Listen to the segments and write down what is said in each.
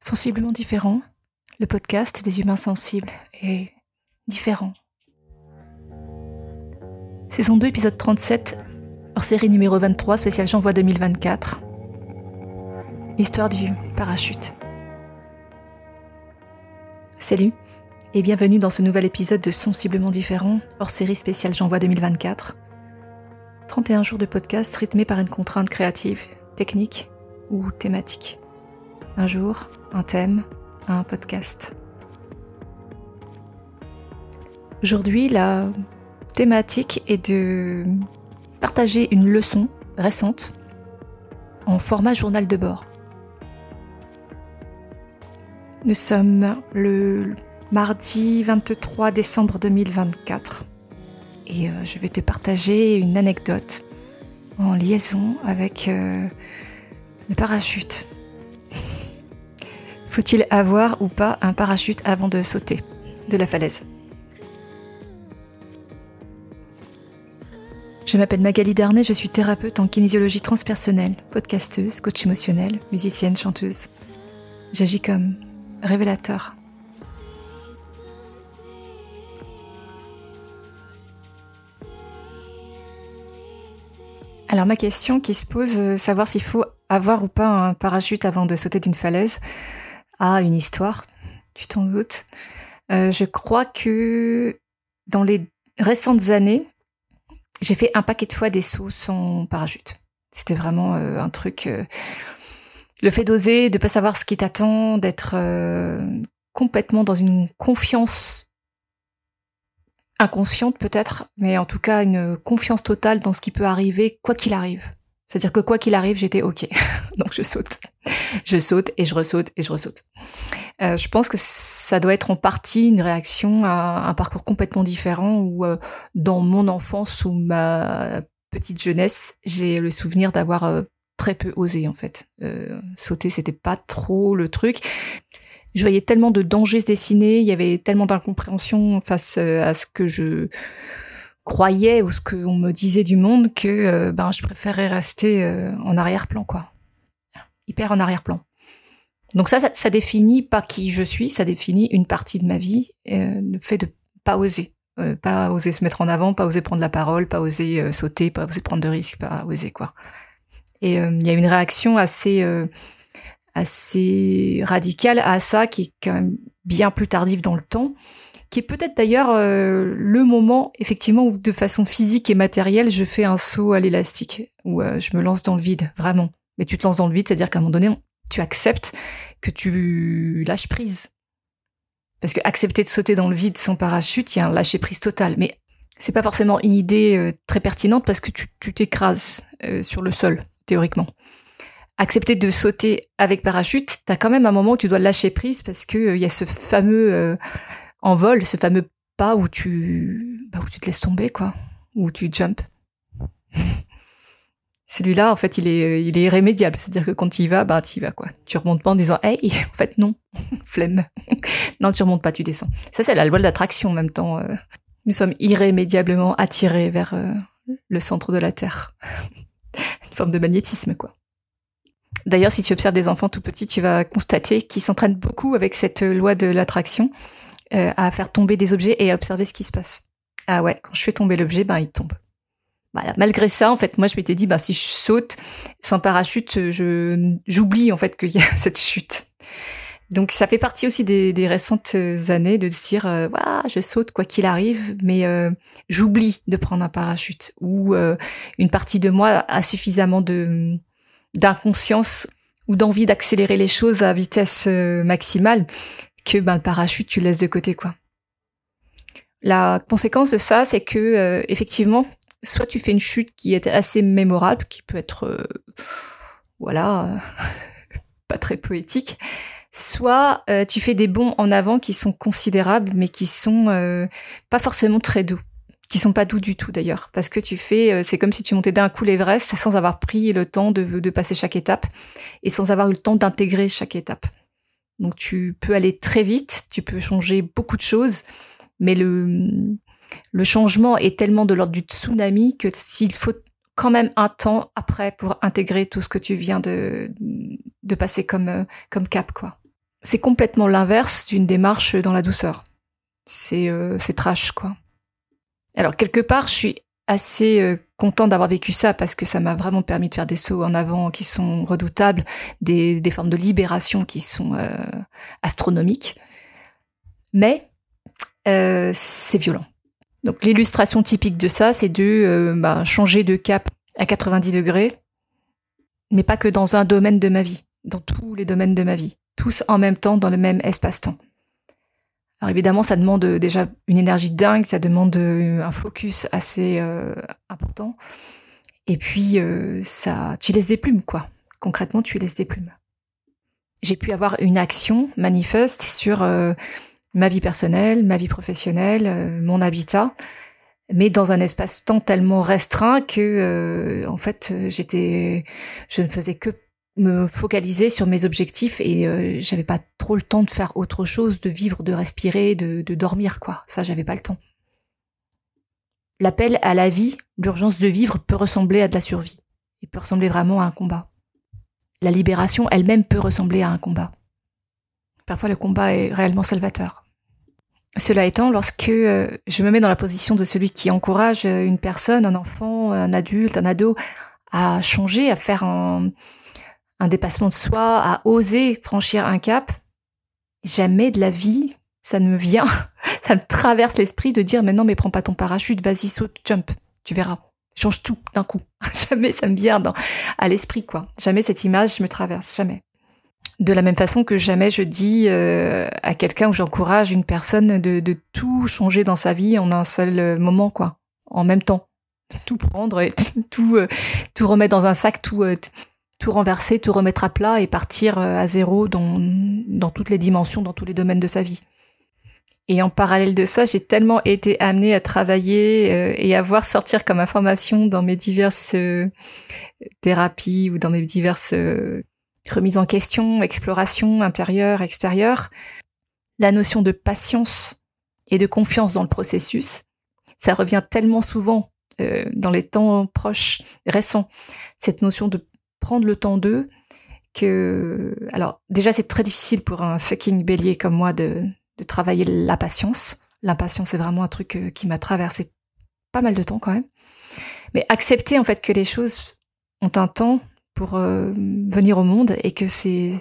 Sensiblement différent, le podcast des humains sensibles et différents. Saison 2, épisode 37, hors série numéro 23, spécial J'envoie 2024. L'histoire du parachute. Salut et bienvenue dans ce nouvel épisode de Sensiblement différent, hors série spéciale J'envoie 2024. 31 jours de podcast rythmés par une contrainte créative, technique ou thématique. Un jour, un thème, un podcast. Aujourd'hui, la thématique est de partager une leçon récente en format journal de bord. Nous sommes le mardi 23 décembre 2024 et euh, je vais te partager une anecdote en liaison avec euh, le parachute. Faut-il avoir ou pas un parachute avant de sauter de la falaise? Je m'appelle Magali Darnay, je suis thérapeute en kinésiologie transpersonnelle, podcasteuse, coach émotionnel, musicienne, chanteuse. J'agis comme révélateur. Alors ma question qui se pose, euh, savoir s'il faut avoir ou pas un parachute avant de sauter d'une falaise, a une histoire, tu t'en doutes. Je crois que dans les récentes années, j'ai fait un paquet de fois des sauts sans parachute. C'était vraiment euh, un truc. Euh, le fait d'oser, de pas savoir ce qui t'attend, d'être euh, complètement dans une confiance inconsciente peut-être, mais en tout cas une confiance totale dans ce qui peut arriver, quoi qu'il arrive. C'est-à-dire que quoi qu'il arrive, j'étais OK. Donc je saute. Je saute et je ressaute et je ressaute. Euh, je pense que ça doit être en partie une réaction à un parcours complètement différent où euh, dans mon enfance ou ma petite jeunesse, j'ai le souvenir d'avoir euh, très peu osé en fait. sauter, c'était pas trop le truc. Je voyais tellement de dangers se dessiner, il y avait tellement d'incompréhension face à ce que je croyais ou ce qu'on me disait du monde que ben je préférais rester en arrière-plan quoi. Hyper en arrière-plan. Donc ça, ça, définit pas qui je suis, ça définit une partie de ma vie, euh, le fait de pas oser, euh, pas oser se mettre en avant, pas oser prendre la parole, pas oser euh, sauter, pas oser prendre de risques, pas oser quoi. Et il y a une réaction assez assez radicale à ça qui est quand même bien plus tardive dans le temps, qui est peut-être d'ailleurs le moment effectivement où de façon physique et matérielle je fais un saut à l'élastique, où je me lance dans le vide, vraiment. Mais tu te lances dans le vide, c'est-à-dire qu'à un moment donné, tu acceptes que tu lâches prise. Parce que accepter de sauter dans le vide sans parachute, il y a un lâcher prise total. Mais c'est pas forcément une idée euh, très pertinente parce que tu t'écrases euh, sur le sol, théoriquement. Accepter de sauter avec parachute, t'as quand même un moment où tu dois lâcher prise parce que euh, il y a ce fameux envol, ce fameux pas où tu, bah, où tu te laisses tomber, quoi. Où tu jumps. Celui-là, en fait, il est, il est irrémédiable. C'est-à-dire que quand tu y vas, bah, tu y vas, quoi. Tu remontes pas en disant, hey, en fait, non, flemme. non, tu remontes pas, tu descends. Ça, c'est la loi de l'attraction en même temps. Euh. Nous sommes irrémédiablement attirés vers euh, le centre de la Terre. Une forme de magnétisme, quoi. D'ailleurs, si tu observes des enfants tout petits, tu vas constater qu'ils s'entraînent beaucoup avec cette loi de l'attraction euh, à faire tomber des objets et à observer ce qui se passe. Ah ouais, quand je fais tomber l'objet, ben il tombe. Malgré ça, en fait, moi, je m'étais dit, bah, si je saute sans parachute, je, j'oublie, en fait, qu'il y a cette chute. Donc, ça fait partie aussi des, récentes années de se dire, euh, je saute quoi qu'il arrive, mais euh, j'oublie de prendre un parachute. Ou euh, une partie de moi a suffisamment de d'inconscience ou d'envie d'accélérer les choses à vitesse maximale que ben, le parachute, tu le laisses de côté, quoi. La conséquence de ça, c'est que effectivement, soit tu fais une chute qui est assez mémorable, qui peut être, euh, voilà, pas très poétique, soit euh, tu fais des bons en avant qui sont considérables, mais qui sont euh, pas forcément très doux, qui sont pas doux du tout d'ailleurs, parce que tu fais, c'est comme si tu montais d'un coup l'Everest sans avoir pris le temps de passer chaque étape et sans avoir eu le temps d'intégrer chaque étape. Donc tu peux aller très vite, tu peux changer beaucoup de choses, mais le le changement est tellement de l'ordre du tsunami que s'il faut quand même un temps après pour intégrer tout ce que tu viens de, de passer comme, euh, comme cap, quoi. C'est complètement l'inverse d'une démarche dans la douceur. C'est euh, trash, quoi. Alors, quelque part, je suis assez euh, content d'avoir vécu ça parce que ça m'a vraiment permis de faire des sauts en avant qui sont redoutables, des, des formes de libération qui sont astronomiques. Mais c'est violent. Donc l'illustration typique de ça, c'est de euh, bah, changer de cap à 90 degrés, mais pas que dans un domaine de ma vie, dans tous les domaines de ma vie, tous en même temps dans le même espace-temps. Alors évidemment, ça demande euh, déjà une énergie dingue, ça demande euh, un focus assez important. Et puis ça, tu laisses des plumes, quoi. Concrètement, tu laisses des plumes. J'ai pu avoir une action manifeste sur ma vie personnelle, ma vie professionnelle, euh, mon habitat, mais dans un espace-temps tellement restreint que, euh, en fait, j'étais, je ne faisais que me focaliser sur mes objectifs et euh, j'avais pas trop le temps de faire autre chose, de vivre, de respirer, de, de dormir, quoi. Ça, j'avais pas le temps. L'appel à la vie, l'urgence de vivre peut ressembler à de la survie. Il peut ressembler vraiment à un combat. La libération elle-même peut ressembler à un combat. Parfois, le combat est réellement salvateur. Cela étant, lorsque euh, je me mets dans la position de celui qui encourage euh, une personne, un enfant, un adulte, un ado, à changer, à faire un, dépassement de soi, à oser franchir un cap, jamais de la vie, ça ne me vient, ça me traverse l'esprit de dire mais mais prends pas ton parachute, vas-y saute, jump, tu verras, change tout d'un coup. jamais ça me vient à l'esprit quoi. Jamais cette image me traverse, jamais. De la même façon que jamais je dis euh, à quelqu'un ou j'encourage une personne de, de, tout changer dans sa vie en un seul euh, moment, quoi, en même temps. Tout prendre et tout, euh, tout remettre dans un sac, tout, tout renverser, tout remettre à plat et partir à zéro dans, dans toutes les dimensions, dans tous les domaines de sa vie. Et en parallèle de ça, j'ai tellement été amenée à travailler et à voir sortir comme information dans mes diverses thérapies ou dans mes diverses remise en question, exploration intérieure, extérieure, la notion de patience et de confiance dans le processus. Ça revient tellement souvent euh, dans les temps proches, récents, cette notion de prendre le temps d'eux, que... Alors déjà c'est très difficile pour un fucking bélier comme moi de, de travailler la patience. L'impatience est vraiment un truc euh, qui m'a traversé pas mal de temps quand même. Mais accepter en fait que les choses ont un temps pour euh, venir au monde et que c'est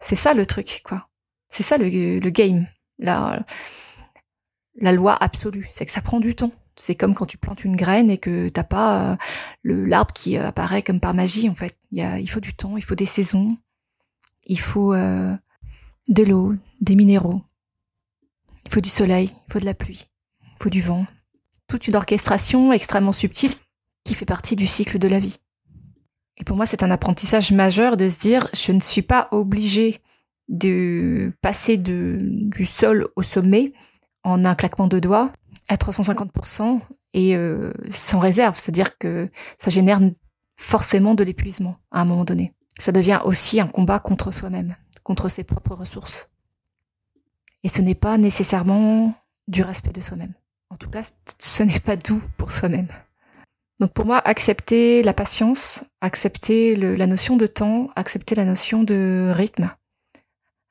c'est ça le truc quoi. C'est ça le, le game, la la loi absolue, c'est que ça prend du temps. C'est comme quand tu plantes une graine et que t'as pas euh, l'arbre qui euh, apparaît comme par magie en fait. Il faut du temps, il faut des saisons, il faut de l'eau, des minéraux, il faut du soleil, il faut de la pluie, il faut du vent. Toute une orchestration extrêmement subtile qui fait partie du cycle de la vie. Et pour moi, c'est un apprentissage majeur de se dire, je ne suis pas obligée de passer du sol au sommet en un claquement de doigts à 350% et euh, sans réserve. C'est-à-dire que ça génère forcément de l'épuisement à un moment donné. Ça devient aussi un combat contre soi-même, contre ses propres ressources. Et ce n'est pas nécessairement du respect de soi-même. En tout cas, ce n'est pas doux pour soi-même. Donc pour moi, accepter la patience, accepter la notion de temps, accepter la notion de rythme,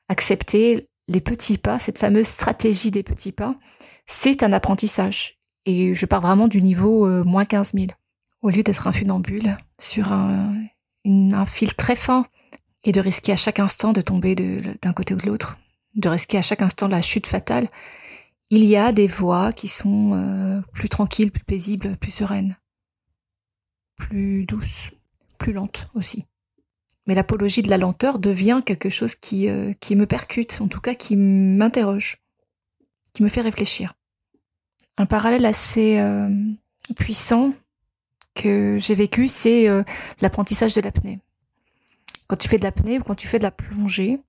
accepter les petits pas, cette fameuse stratégie des petits pas, c'est un apprentissage. Et je pars vraiment du niveau euh, moins 15 000. Au lieu d'être un funambule sur un, fil très fin et de risquer à chaque instant de tomber d'un côté ou de l'autre, de risquer à chaque instant la chute fatale, il y a des voies qui sont euh, plus tranquilles, plus paisibles, plus sereines plus douce, plus lente aussi. Mais l'apologie de la lenteur devient quelque chose qui, euh, qui me percute, en tout cas qui m'interroge, qui me fait réfléchir. Un parallèle assez euh, puissant que j'ai vécu, c'est euh, l'apprentissage de l'apnée. Quand tu fais de l'apnée ou quand tu fais de la plongée,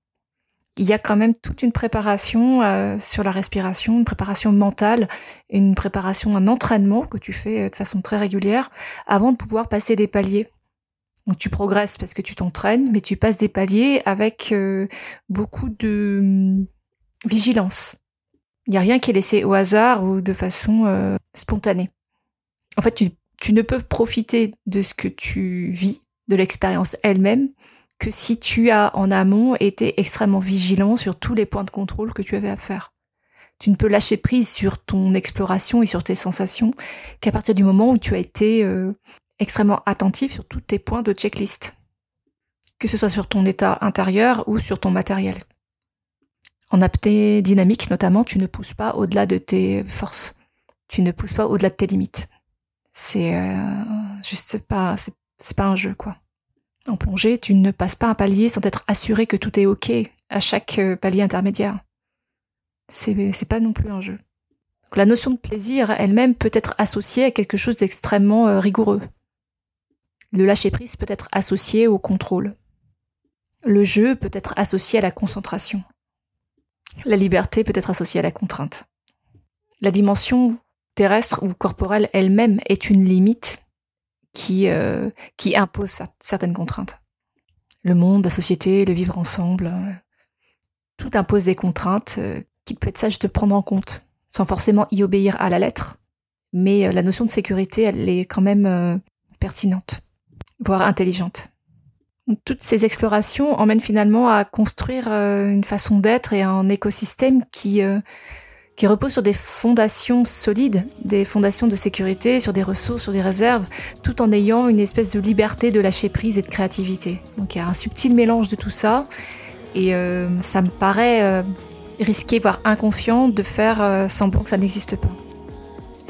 il y a quand même toute une préparation sur la respiration, une préparation mentale, une préparation, un entraînement que tu fais de façon très régulière avant de pouvoir passer des paliers. Donc tu progresses parce que tu t'entraînes, mais tu passes des paliers avec euh, beaucoup de hum, vigilance. Il n'y a rien qui est laissé au hasard ou de façon spontanée. En fait, tu, tu ne peux profiter de ce que tu vis, de l'expérience elle-même, que si tu as en amont été extrêmement vigilant sur tous les points de contrôle que tu avais à faire. Tu ne peux lâcher prise sur ton exploration et sur tes sensations qu'à partir du moment où tu as été euh, extrêmement attentif sur tous tes points de checklist, que ce soit sur ton état intérieur ou sur ton matériel. En apnée dynamique notamment, tu ne pousses pas au-delà de tes forces. Tu ne pousses pas au-delà de tes limites. C'est euh, juste pas, c'est pas un jeu quoi. En plongée, tu ne passes pas un palier sans être assuré que tout est ok à chaque euh, palier intermédiaire. C'est pas non plus un jeu. la notion de plaisir elle-même peut être associée à quelque chose d'extrêmement euh, rigoureux. Le lâcher prise peut être associé au contrôle. Le jeu peut être associé à la concentration. La liberté peut être associée à la contrainte. La dimension terrestre ou corporelle elle-même est une limite qui, euh, impose certaines contraintes. Le monde, la société, le vivre ensemble, euh, tout impose des contraintes euh, qu'il peut être sage de prendre en compte, sans forcément y obéir à la lettre. Mais la notion de sécurité, elle est quand même pertinente, voire intelligente. toutes ces explorations emmènent finalement à construire une façon d'être et un écosystème qui, qui repose sur des fondations solides, des fondations de sécurité, sur des ressources, sur des réserves, tout en ayant une espèce de liberté de lâcher prise et de créativité. Donc il y a un subtil mélange de tout ça, et euh, ça me paraît euh, risqué, voire inconscient, de faire euh, semblant que ça n'existe pas.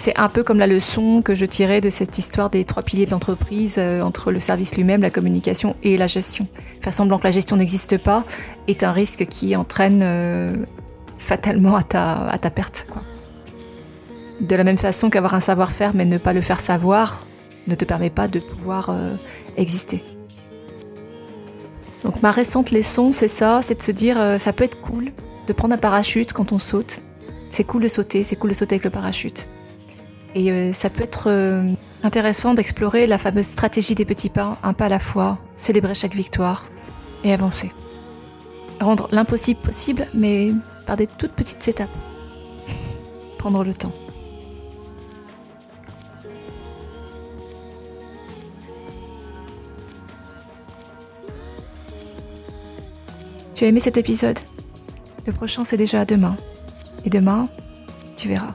C'est un peu comme la leçon que je tirais de cette histoire des trois piliers de l'entreprise entre le service lui-même, la communication et la gestion. Faire semblant que la gestion n'existe pas est un risque qui entraîne fatalement à ta, perte. De la même façon qu'avoir un savoir-faire mais ne pas le faire savoir ne te permet pas de pouvoir euh, exister. Donc ma récente leçon, c'est ça, c'est de se dire, euh, ça peut être cool de prendre un parachute quand on saute. C'est cool de sauter, c'est cool de sauter avec le parachute. Et euh, ça peut être intéressant d'explorer la fameuse stratégie des petits pas, un pas à la fois, célébrer chaque victoire et avancer. Rendre l'impossible possible, mais par des toutes petites étapes. Prendre le temps. Tu as aimé cet épisode? Le prochain c'est déjà demain. Et demain, tu verras.